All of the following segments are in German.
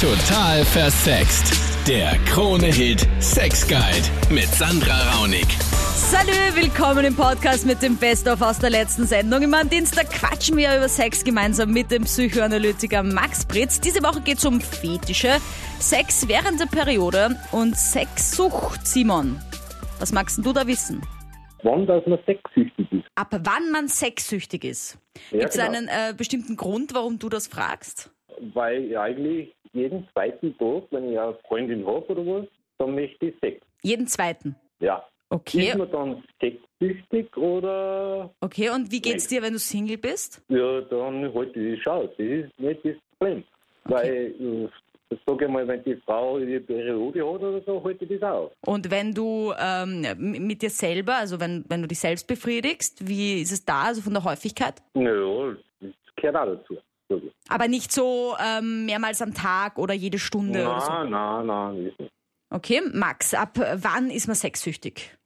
Total versext. Der Krone-Hit Sex Guide mit Sandra Raunig. Salü, willkommen im Podcast mit dem Best-of aus der letzten Sendung. Immer am Dienstag quatschen wir über Sex gemeinsam mit dem Psychoanalytiker Max Pritz. Diese Woche geht es um Fetische, Sex während der Periode und Sexsucht. Simon, was magst du da wissen? wann dass man sexsüchtig ist. Ab wann man sexsüchtig ist? Ja, Gibt es genau. einen äh, bestimmten Grund, warum du das fragst? Weil ich eigentlich jeden zweiten Tag, wenn ich eine Freundin habe oder was, dann möchte ich Sex. Jeden zweiten. Ja. Okay. Ist man dann sexsüchtig oder Okay, und wie geht's dir, wenn du Single bist? ja, dann halte ich das aus. Das ist nicht das Problem. Weil, äh, sage ich mal, wenn die Frau ihre Periode hat oder so, halte ich das aus. Und wenn du ähm, mit dir selber, also wenn, wenn du dich selbst befriedigst, wie ist es da, also von der Häufigkeit? Naja, das gehört auch dazu. Aber nicht so ähm, mehrmals am Tag oder jede Stunde oder so. Nein, nein, nein. Okay, Max, ab wann ist man sexsüchtig?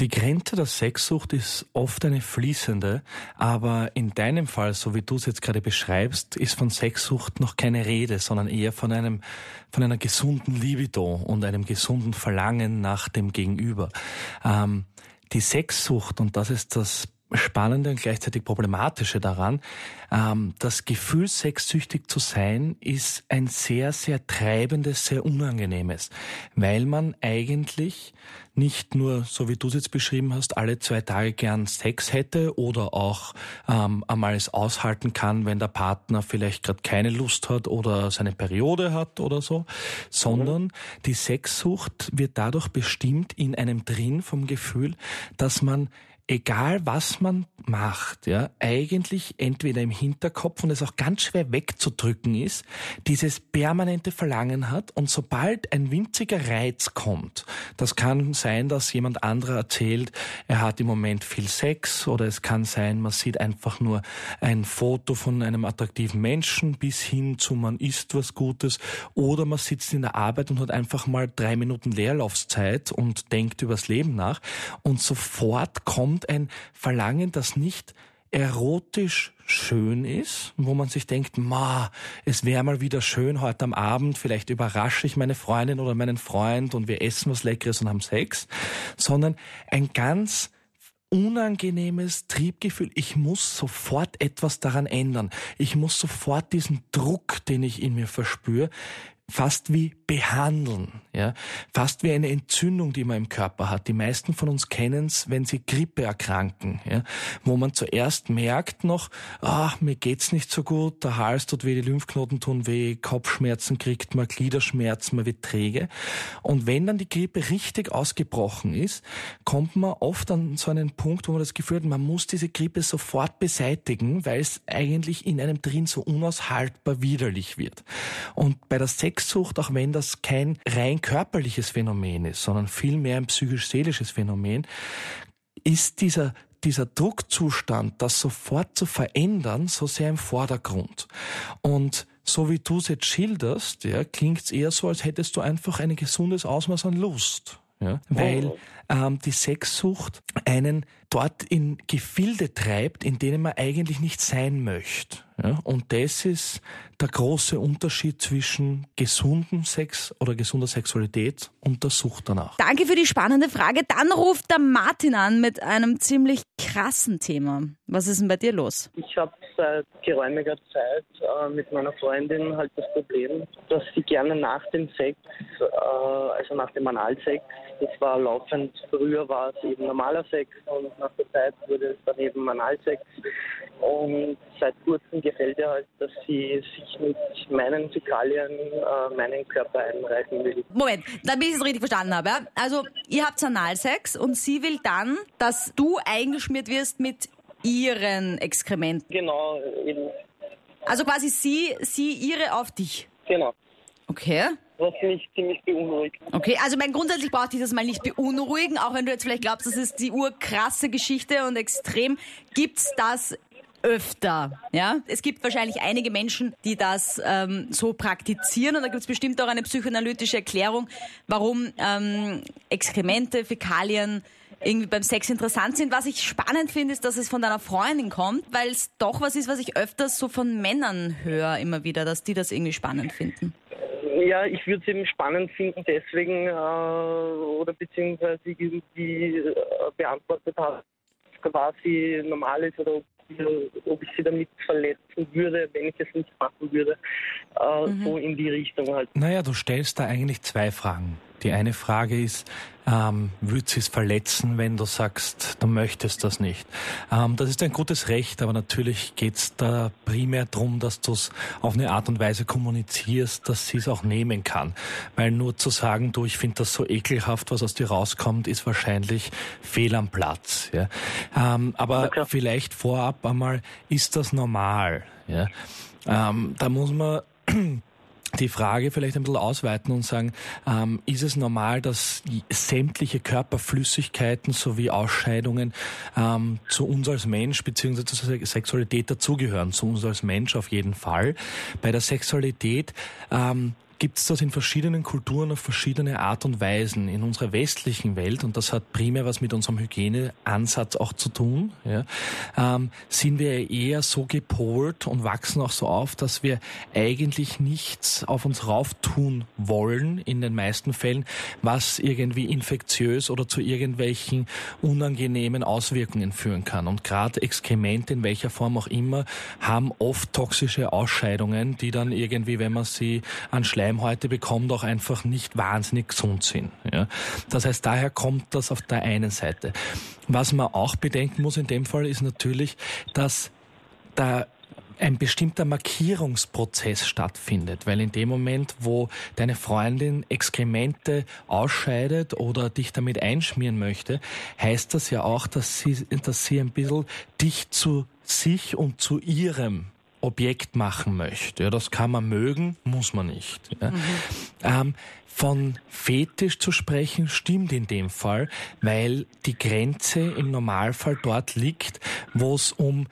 Die Grenze der Sexsucht ist oft eine fließende, aber in deinem Fall, so wie du es jetzt gerade beschreibst, ist von Sexsucht noch keine Rede, sondern eher von einem, von einer gesunden Libido und einem gesunden Verlangen nach dem Gegenüber. Ähm, die Sexsucht, und das ist das Spannende und gleichzeitig Problematische daran, ähm, das Gefühl, sexsüchtig zu sein, ist ein sehr, sehr treibendes, sehr unangenehmes, weil man eigentlich nicht nur, so wie du es jetzt beschrieben hast, alle zwei Tage gern Sex hätte oder auch ähm, einmal es aushalten kann, wenn der Partner vielleicht gerade keine Lust hat oder seine Periode hat oder so, sondern die Sexsucht wird dadurch bestimmt in einem drin vom Gefühl, dass man egal was man macht, ja, eigentlich entweder im Hinterkopf und es auch ganz schwer wegzudrücken ist, dieses permanente Verlangen hat und sobald ein winziger Reiz kommt, das kann sein, dass jemand anderer erzählt, er hat im Moment viel Sex oder es kann sein, man sieht einfach nur ein Foto von einem attraktiven Menschen bis hin zu man isst was Gutes oder man sitzt in der Arbeit und hat einfach mal drei Minuten Leerlaufzeit und denkt übers Leben nach und sofort kommt ein Verlangen, das nicht erotisch schön ist, wo man sich denkt, ma, es wäre mal wieder schön heute am Abend, vielleicht überrasche ich meine Freundin oder meinen Freund und wir essen was Leckeres und haben Sex, sondern ein ganz unangenehmes Triebgefühl. Ich muss sofort etwas daran ändern. Ich muss sofort diesen Druck, den ich in mir verspüre, fast wie behandeln, ja, fast wie eine Entzündung, die man im Körper hat. Die meisten von uns kennen es, wenn sie Grippe erkranken, ja, wo man zuerst merkt noch, ah, mir geht's nicht so gut, der Hals tut weh, die Lymphknoten tun weh, Kopfschmerzen kriegt man, Gliederschmerzen, man wird träge. Und wenn dann die Grippe richtig ausgebrochen ist, kommt man oft an so einen Punkt, wo man das Gefühl hat, man muss diese Grippe sofort beseitigen, weil es eigentlich in einem drin so unaushaltbar widerlich wird. Und bei der Sexsucht, auch wenn das kein rein körperliches Phänomen ist, sondern vielmehr ein psychisch-seelisches Phänomen, ist dieser dieser Druckzustand, das sofort zu verändern, so sehr im Vordergrund. Und so wie du es jetzt schilderst, ja, klingt es eher so, als hättest du einfach ein gesundes Ausmaß an Lust. Ja, weil ähm, die Sexsucht einen dort in Gefilde treibt, in denen man eigentlich nicht sein möchte. Ja, und das ist der große Unterschied zwischen gesundem Sex oder gesunder Sexualität und der Sucht danach. Danke für die spannende Frage. Dann ruft der Martin an mit einem ziemlich krassen Thema. Was ist denn bei dir los? Ich habe seit geräumiger Zeit äh, mit meiner Freundin halt das Problem, dass sie gerne nach dem Sex, äh, also nach dem Analsex, das war laufend, früher war es eben normaler Sex und nach der Zeit wurde es dann eben Analsex. Und seit kurzem gefällt ihr halt, dass sie sich mit meinen Fäkalien äh, meinen Körper einreichen will. Moment, damit ich es richtig verstanden habe. ja? Also, ihr habt Analsex und sie will dann, dass du eingeschmiert wirst mit ihren Exkrementen. Genau, eben, Also quasi sie, sie ihre auf dich. genau. Okay. Was mich ziemlich beunruhigt. Okay, also mein grundsätzlich braucht dich das mal nicht beunruhigen, auch wenn du jetzt vielleicht glaubst, das ist die urkrasse Geschichte und extrem. Gibt's das öfter? Ja, es gibt wahrscheinlich einige Menschen, die das ähm, so praktizieren und da gibt's bestimmt auch eine psychoanalytische Erklärung, warum ähm, Exkremente, Fäkalien irgendwie beim Sex interessant sind. Was ich spannend finde, ist, dass es von deiner Freundin kommt, weil es doch was ist, was ich öfters so von Männern höre immer wieder, dass die das irgendwie spannend finden. Ja, ich würde es eben spannend finden, deswegen äh, oder beziehungsweise irgendwie äh, beantwortet habe, quasi normal ist oder ob, ob, ich sie damit verletzen würde, wenn ich es nicht machen würde. Äh, mhm. So in die Richtung halt. Naja, du stellst da eigentlich zwei Fragen. Die eine Frage ist, ähm, würde sie es verletzen, wenn du sagst, du möchtest das nicht? Ähm, das ist ein gutes Recht, aber natürlich geht es da primär darum, dass du es auf eine Art und Weise kommunizierst, dass sie es auch nehmen kann. Weil nur zu sagen, du, ich finde das so ekelhaft, was aus dir rauskommt, ist wahrscheinlich fehl am Platz. Ja? Ähm, aber okay. vielleicht vorab einmal, ist das normal? Ja? Ähm, da muss man die Frage vielleicht ein bisschen ausweiten und sagen, ähm, ist es normal, dass sämtliche Körperflüssigkeiten sowie Ausscheidungen ähm, zu uns als Mensch beziehungsweise zur Sexualität dazugehören? Zu uns als Mensch auf jeden Fall. Bei der Sexualität ähm, gibt es das in verschiedenen Kulturen auf verschiedene Art und Weisen. In unserer westlichen Welt, und das hat primär was mit unserem Hygieneansatz auch zu tun, ja, ähm, sind wir eher so gepolt und wachsen auch so auf, dass wir eigentlich nichts auf uns rauf tun wollen, in den meisten Fällen, was irgendwie infektiös oder zu irgendwelchen unangenehmen Auswirkungen führen kann. Und gerade Exkremente in welcher Form auch immer haben oft toxische Ausscheidungen, die dann irgendwie, wenn man sie an Schleimhäute bekommt, auch einfach nicht wahnsinnig gesund sind. Ja. Das heißt, daher kommt das auf der einen Seite. Was man auch bedenken muss in dem Fall ist natürlich, dass da ein bestimmter Markierungsprozess stattfindet, weil in dem Moment, wo deine Freundin Exkremente ausscheidet oder dich damit einschmieren möchte, heißt das ja auch, dass sie, dass sie ein bisschen dich zu sich und zu ihrem Objekt machen möchte. Ja, das kann man mögen, muss man nicht. Ja. Mhm. Ähm, von Fetisch zu sprechen stimmt in dem Fall, weil die Grenze im Normalfall dort liegt, wo es um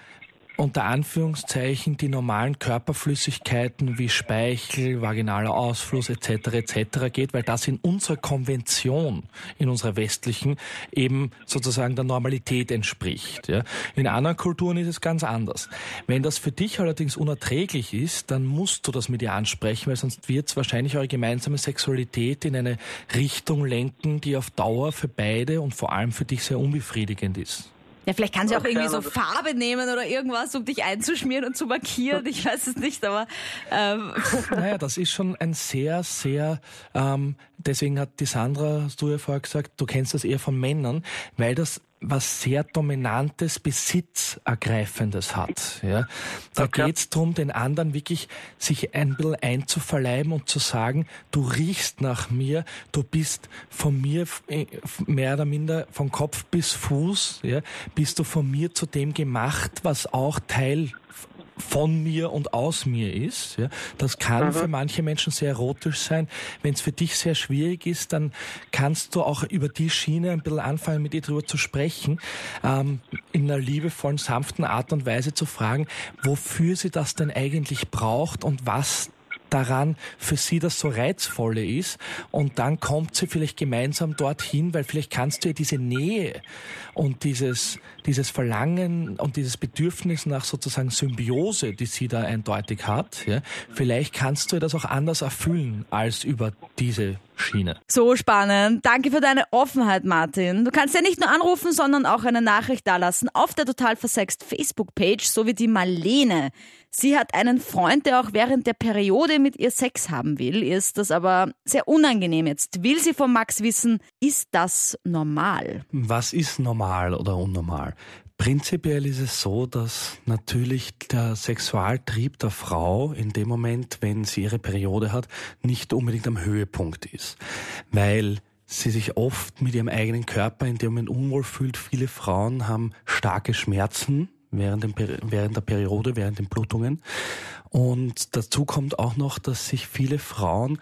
unter Anführungszeichen die normalen Körperflüssigkeiten wie Speichel, vaginaler Ausfluss etc. etc. geht, weil das in unserer Konvention, in unserer westlichen, eben sozusagen der Normalität entspricht. Ja. In anderen Kulturen ist es ganz anders. Wenn das für dich allerdings unerträglich ist, dann musst du das mit ihr ansprechen, weil sonst wird es wahrscheinlich eure gemeinsame Sexualität in eine Richtung lenken, die auf Dauer für beide und vor allem für dich sehr unbefriedigend ist. Ja, vielleicht kann sie auch irgendwie so Farbe nehmen oder irgendwas, um dich einzuschmieren und zu markieren. Ich weiß es nicht, aber. Ähm. Naja, das ist schon ein sehr, sehr. Ähm, deswegen hat die Sandra, hast du ja vorher gesagt, du kennst das eher von Männern, weil das was sehr Dominantes, Besitzergreifendes hat. Ja. Da okay. geht es darum, den anderen wirklich sich ein bisschen einzuverleiben und zu sagen, du riechst nach mir, du bist von mir äh, mehr oder minder von Kopf bis Fuß, ja, bist du von mir zu dem gemacht, was auch Teil von mir und aus mir ist. Ja. Das kann mhm. für manche Menschen sehr erotisch sein. Wenn es für dich sehr schwierig ist, dann kannst du auch über die Schiene ein bisschen anfangen, mit ihr drüber zu sprechen, ähm, in einer liebevollen, sanften Art und Weise zu fragen, wofür sie das denn eigentlich braucht und was daran für sie das so reizvolle ist. Und dann kommt sie vielleicht gemeinsam dorthin, weil vielleicht kannst du ihr diese Nähe und dieses, dieses Verlangen und dieses Bedürfnis nach sozusagen Symbiose, die sie da eindeutig hat, ja, vielleicht kannst du ihr das auch anders erfüllen als über diese Schiene. So spannend. Danke für deine Offenheit, Martin. Du kannst ja nicht nur anrufen, sondern auch eine Nachricht dalassen auf der Total Versext Facebook-Page, so wie die Marlene. Sie hat einen Freund, der auch während der Periode mit ihr Sex haben will, ist das aber sehr unangenehm jetzt. Will sie von Max wissen, ist das normal? Was ist normal oder unnormal? Prinzipiell ist es so, dass natürlich der Sexualtrieb der Frau in dem Moment, wenn sie ihre Periode hat, nicht unbedingt am Höhepunkt ist. Weil sie sich oft mit ihrem eigenen Körper in dem Moment unwohl fühlt. Viele Frauen haben starke Schmerzen während, dem, während der Periode, während den Blutungen. Und dazu kommt auch noch, dass sich viele Frauen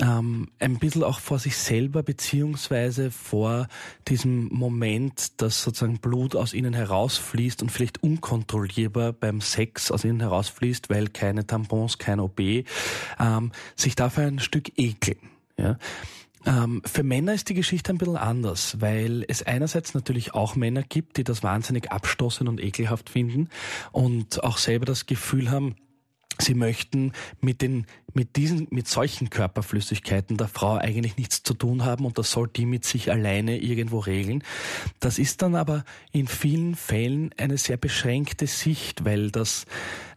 ähm, ein bisschen auch vor sich selber beziehungsweise vor diesem Moment, dass sozusagen Blut aus ihnen herausfließt und vielleicht unkontrollierbar beim Sex aus ihnen herausfließt, weil keine Tampons, kein OB, ähm, sich dafür ein Stück ekeln. Ja? Ähm, für Männer ist die Geschichte ein bisschen anders, weil es einerseits natürlich auch Männer gibt, die das wahnsinnig abstoßend und ekelhaft finden und auch selber das Gefühl haben, Sie möchten mit den, mit diesen, mit solchen Körperflüssigkeiten der Frau eigentlich nichts zu tun haben und das soll die mit sich alleine irgendwo regeln. Das ist dann aber in vielen Fällen eine sehr beschränkte Sicht, weil das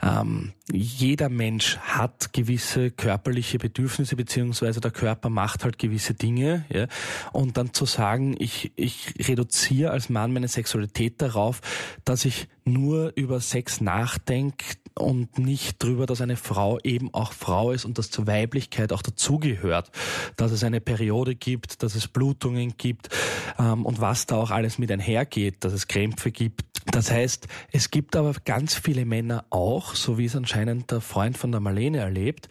ähm, jeder Mensch hat gewisse körperliche Bedürfnisse beziehungsweise der Körper macht halt gewisse Dinge. Ja? Und dann zu sagen, ich, ich reduziere als Mann meine Sexualität darauf, dass ich nur über Sex nachdenke und nicht drüber, dass eine Frau eben auch Frau ist und dass zur Weiblichkeit auch dazugehört, dass es eine Periode gibt, dass es Blutungen gibt ähm, und was da auch alles mit einhergeht, dass es Krämpfe gibt. Das heißt, es gibt aber ganz viele Männer auch, so wie es anscheinend der Freund von der Marlene erlebt,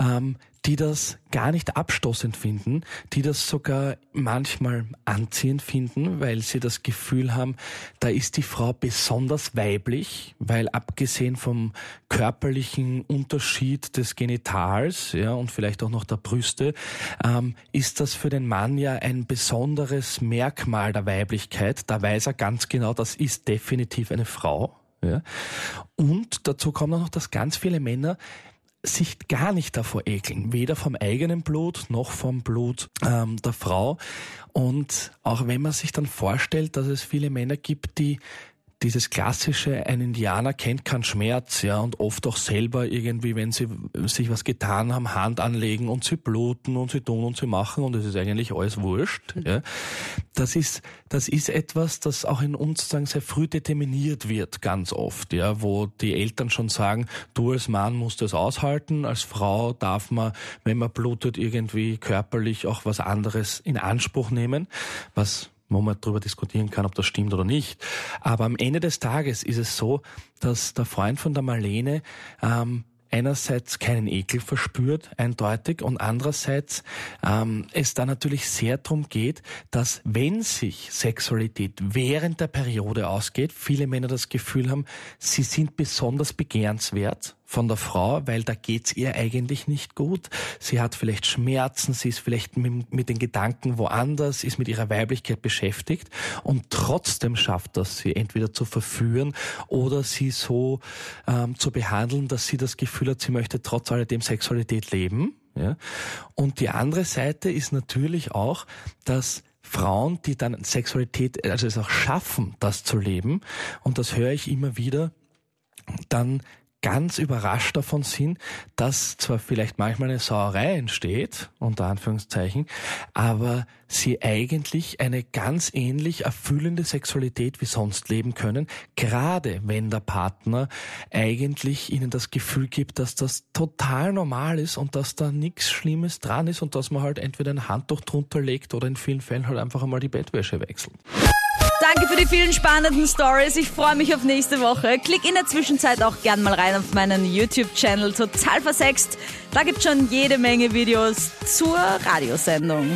ähm, die das gar nicht abstoßend finden, die das sogar manchmal anziehend finden, weil sie das Gefühl haben, da ist die Frau besonders weiblich, weil abgesehen vom körperlichen Unterschied des Genitals ja, und vielleicht auch noch der Brüste, ähm, ist das für den Mann ja ein besonderes Merkmal der Weiblichkeit. Da weiß er ganz genau, das ist definitiv eine Frau. Ja. Und dazu kommt auch noch, dass ganz viele Männer sich gar nicht davor ekeln, weder vom eigenen Blut noch vom Blut ähm, der Frau. Und auch wenn man sich dann vorstellt, dass es viele Männer gibt, die dieses klassische, ein Indianer kennt keinen Schmerz, ja, und oft auch selber irgendwie, wenn sie sich was getan haben, Hand anlegen und sie bluten und sie tun und sie machen und es ist eigentlich alles wurscht, ja. Das ist, das ist etwas, das auch in uns sozusagen sehr früh determiniert wird, ganz oft, ja, wo die Eltern schon sagen, du als Mann musst das aushalten, als Frau darf man, wenn man blutet, irgendwie körperlich auch was anderes in Anspruch nehmen, was wo man darüber diskutieren kann, ob das stimmt oder nicht. Aber am Ende des Tages ist es so, dass der Freund von der Marlene ähm, einerseits keinen Ekel verspürt, eindeutig, und andererseits ähm, es da natürlich sehr darum geht, dass wenn sich Sexualität während der Periode ausgeht, viele Männer das Gefühl haben, sie sind besonders begehrenswert von der Frau, weil da geht's ihr eigentlich nicht gut. Sie hat vielleicht Schmerzen, sie ist vielleicht mit, mit, den Gedanken woanders, ist mit ihrer Weiblichkeit beschäftigt und trotzdem schafft das sie entweder zu verführen oder sie so ähm, zu behandeln, dass sie das Gefühl hat, sie möchte trotz alledem Sexualität leben. Ja? Und die andere Seite ist natürlich auch, dass Frauen, die dann Sexualität, also es auch schaffen, das zu leben, und das höre ich immer wieder, dann ganz überrascht davon sind, dass zwar vielleicht manchmal eine Sauerei entsteht, unter Anführungszeichen, aber sie eigentlich eine ganz ähnlich erfüllende Sexualität wie sonst leben können, gerade wenn der Partner eigentlich ihnen das Gefühl gibt, dass das total normal ist und dass da nichts Schlimmes dran ist und dass man halt entweder ein Handtuch drunter legt oder in vielen Fällen halt einfach einmal die Bettwäsche wechselt. Danke für die vielen spannenden Stories. Ich freue mich auf nächste Woche. Klick in der Zwischenzeit auch gern mal rein auf meinen YouTube-Channel Total Versext. Da gibt es schon jede Menge Videos zur Radiosendung.